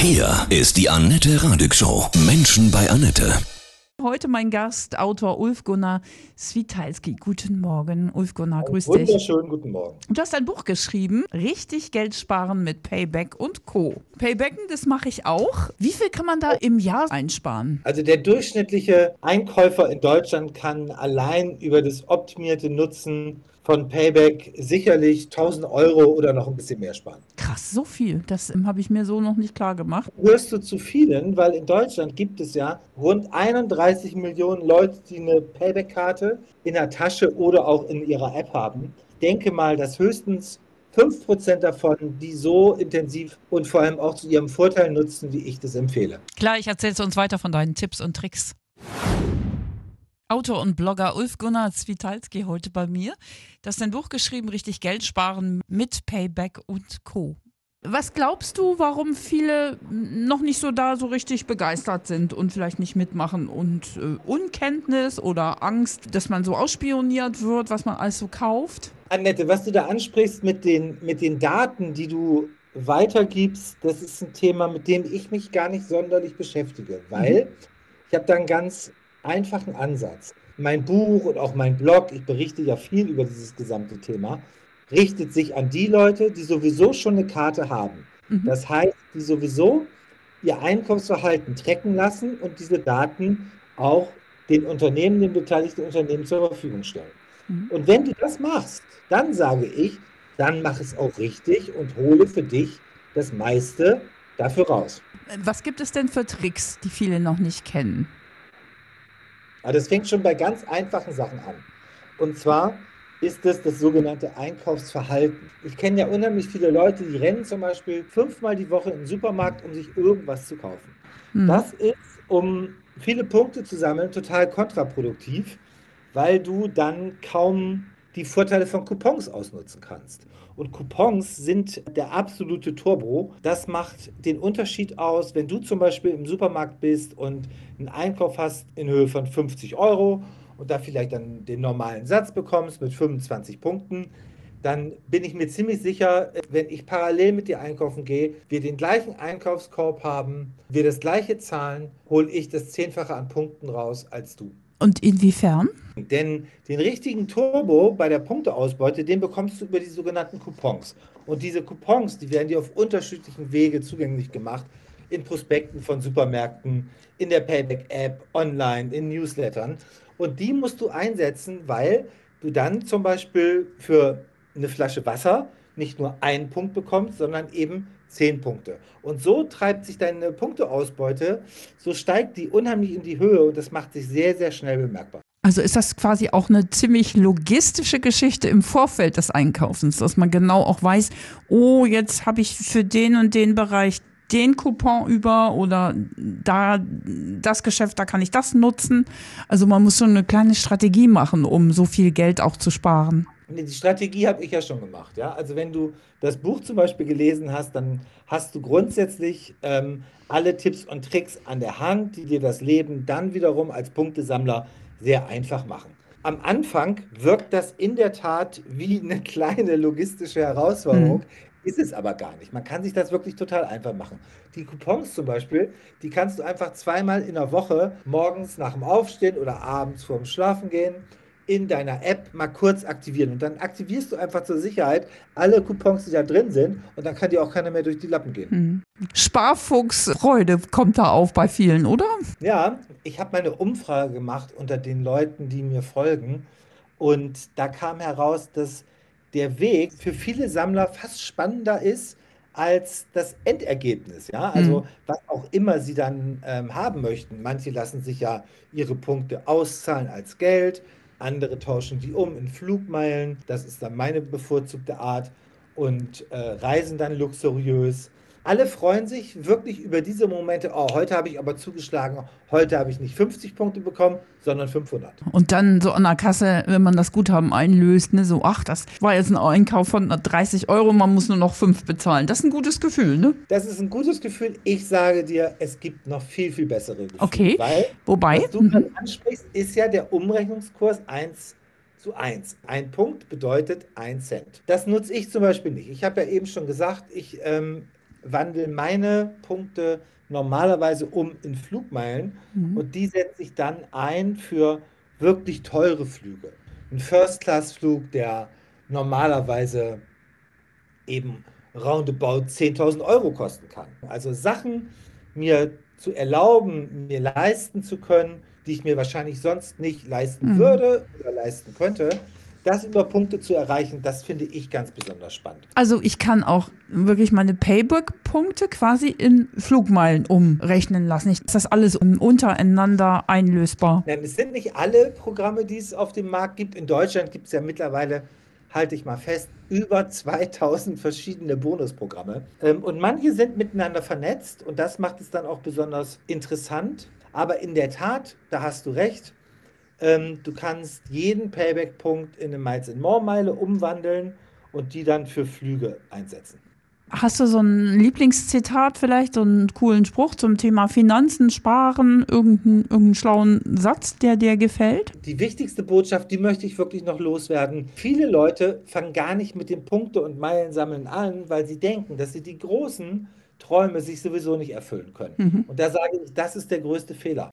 Hier ist die Annette Radig Show. Menschen bei Annette. Heute mein Gast, Autor Ulf Gunnar Switalski. Guten Morgen, Ulf Gunnar, grüß dich. Wunderschönen guten Morgen. Du hast ein Buch geschrieben, Richtig Geld sparen mit Payback und Co. Paybacken, das mache ich auch. Wie viel kann man da im Jahr einsparen? Also der durchschnittliche Einkäufer in Deutschland kann allein über das optimierte Nutzen von Payback sicherlich 1000 Euro oder noch ein bisschen mehr sparen. Krass, so viel. Das ähm, habe ich mir so noch nicht klar gemacht. Hörst du zu vielen, weil in Deutschland gibt es ja rund 31 Millionen Leute, die eine Payback-Karte in der Tasche oder auch in ihrer App haben. Ich denke mal, dass höchstens 5% davon, die so intensiv und vor allem auch zu ihrem Vorteil nutzen, wie ich das empfehle. Klar, ich erzähle uns weiter von deinen Tipps und Tricks. Autor und Blogger Ulf Gunnar Zwitalski heute bei mir. Du hast ein Buch geschrieben, richtig Geld sparen mit Payback und Co. Was glaubst du, warum viele noch nicht so da so richtig begeistert sind und vielleicht nicht mitmachen und äh, Unkenntnis oder Angst, dass man so ausspioniert wird, was man alles so kauft? Annette, was du da ansprichst mit den, mit den Daten, die du weitergibst, das ist ein Thema, mit dem ich mich gar nicht sonderlich beschäftige, weil mhm. ich habe da einen ganz einfachen Ansatz. Mein Buch und auch mein Blog, ich berichte ja viel über dieses gesamte Thema, richtet sich an die Leute, die sowieso schon eine Karte haben. Mhm. Das heißt, die sowieso ihr Einkommensverhalten tracken lassen und diese Daten auch den Unternehmen, den beteiligten Unternehmen zur Verfügung stellen. Mhm. Und wenn du das machst, dann sage ich, dann mach es auch richtig und hole für dich das meiste dafür raus. Was gibt es denn für Tricks, die viele noch nicht kennen? Aber das fängt schon bei ganz einfachen Sachen an. Und zwar ist es das sogenannte Einkaufsverhalten. Ich kenne ja unheimlich viele Leute, die rennen zum Beispiel fünfmal die Woche in den Supermarkt, um sich irgendwas zu kaufen. Hm. Das ist, um viele Punkte zu sammeln, total kontraproduktiv, weil du dann kaum die Vorteile von Coupons ausnutzen kannst. Und Coupons sind der absolute Turbo. Das macht den Unterschied aus, wenn du zum Beispiel im Supermarkt bist und einen Einkauf hast in Höhe von 50 Euro und da vielleicht dann den normalen Satz bekommst mit 25 Punkten, dann bin ich mir ziemlich sicher, wenn ich parallel mit dir einkaufen gehe, wir den gleichen Einkaufskorb haben, wir das gleiche zahlen, hole ich das Zehnfache an Punkten raus als du. Und inwiefern? Denn den richtigen Turbo bei der Punkteausbeute, den bekommst du über die sogenannten Coupons. Und diese Coupons, die werden dir auf unterschiedlichen Wege zugänglich gemacht. In Prospekten von Supermärkten, in der Payback-App, online, in Newslettern. Und die musst du einsetzen, weil du dann zum Beispiel für eine Flasche Wasser nicht nur einen Punkt bekommst, sondern eben zehn Punkte. Und so treibt sich deine Punkteausbeute, so steigt die unheimlich in die Höhe und das macht sich sehr, sehr schnell bemerkbar. Also ist das quasi auch eine ziemlich logistische Geschichte im Vorfeld des Einkaufens, dass man genau auch weiß, oh, jetzt habe ich für den und den Bereich den Coupon über oder da das Geschäft, da kann ich das nutzen. Also man muss schon eine kleine Strategie machen, um so viel Geld auch zu sparen. Die Strategie habe ich ja schon gemacht. Ja? Also wenn du das Buch zum Beispiel gelesen hast, dann hast du grundsätzlich ähm, alle Tipps und Tricks an der Hand, die dir das Leben dann wiederum als Punktesammler sehr einfach machen. Am Anfang wirkt das in der Tat wie eine kleine logistische Herausforderung, mhm. ist es aber gar nicht. Man kann sich das wirklich total einfach machen. Die Coupons zum Beispiel, die kannst du einfach zweimal in der Woche morgens nach dem Aufstehen oder abends vorm Schlafen gehen in deiner App mal kurz aktivieren. Und dann aktivierst du einfach zur Sicherheit alle Coupons, die da drin sind. Und dann kann dir auch keiner mehr durch die Lappen gehen. Mhm. Sparfuchsfreude kommt da auf bei vielen, oder? Ja, ich habe meine Umfrage gemacht unter den Leuten, die mir folgen. Und da kam heraus, dass der Weg für viele Sammler fast spannender ist als das Endergebnis. Ja, also mhm. was auch immer sie dann ähm, haben möchten. Manche lassen sich ja ihre Punkte auszahlen als Geld andere tauschen die um in Flugmeilen, das ist dann meine bevorzugte Art, und äh, reisen dann luxuriös. Alle freuen sich wirklich über diese Momente. Oh, heute habe ich aber zugeschlagen. Heute habe ich nicht 50 Punkte bekommen, sondern 500. Und dann so an der Kasse, wenn man das Guthaben einlöst, ne, so, ach, das war jetzt ein Einkauf von 30 Euro, man muss nur noch 5 bezahlen. Das ist ein gutes Gefühl, ne? Das ist ein gutes Gefühl. Ich sage dir, es gibt noch viel, viel bessere Gefühle. Okay. Weil, Wobei? Was du mhm. ansprichst, ist ja der Umrechnungskurs 1 zu 1. Ein Punkt bedeutet 1 Cent. Das nutze ich zum Beispiel nicht. Ich habe ja eben schon gesagt, ich ähm, wandle meine Punkte normalerweise um in Flugmeilen Mhm. und die setze ich dann ein für wirklich teure Flüge. Ein First-Class-Flug, der normalerweise eben roundabout 10.000 Euro kosten kann. Also Sachen mir zu erlauben, mir leisten zu können, die ich mir wahrscheinlich sonst nicht leisten Mhm. würde oder leisten könnte, das über Punkte zu erreichen, das finde ich ganz besonders spannend. Also ich kann auch wirklich meine Payback-Punkte quasi in Flugmeilen umrechnen lassen. Ich, ist das alles untereinander einlösbar? Denn es sind nicht alle Programme, die es auf dem Markt gibt. In Deutschland gibt es ja mittlerweile, halte ich mal fest, über 2000 verschiedene Bonusprogramme. Ähm, Und manche sind miteinander vernetzt und das macht es dann auch besonders interessant. Aber in der Tat, da hast du recht, ähm, du kannst jeden Payback-Punkt in eine Miles and More-Meile umwandeln und die dann für Flüge einsetzen. Hast du so ein Lieblingszitat vielleicht, so einen coolen Spruch zum Thema Finanzen, Sparen, irgendeinen, irgendeinen schlauen Satz, der dir gefällt? Die wichtigste Botschaft, die möchte ich wirklich noch loswerden. Viele Leute fangen gar nicht mit dem Punkte- und Meilensammeln an, weil sie denken, dass sie die großen Träume sich sowieso nicht erfüllen können. Und da sage ich, das ist der größte Fehler.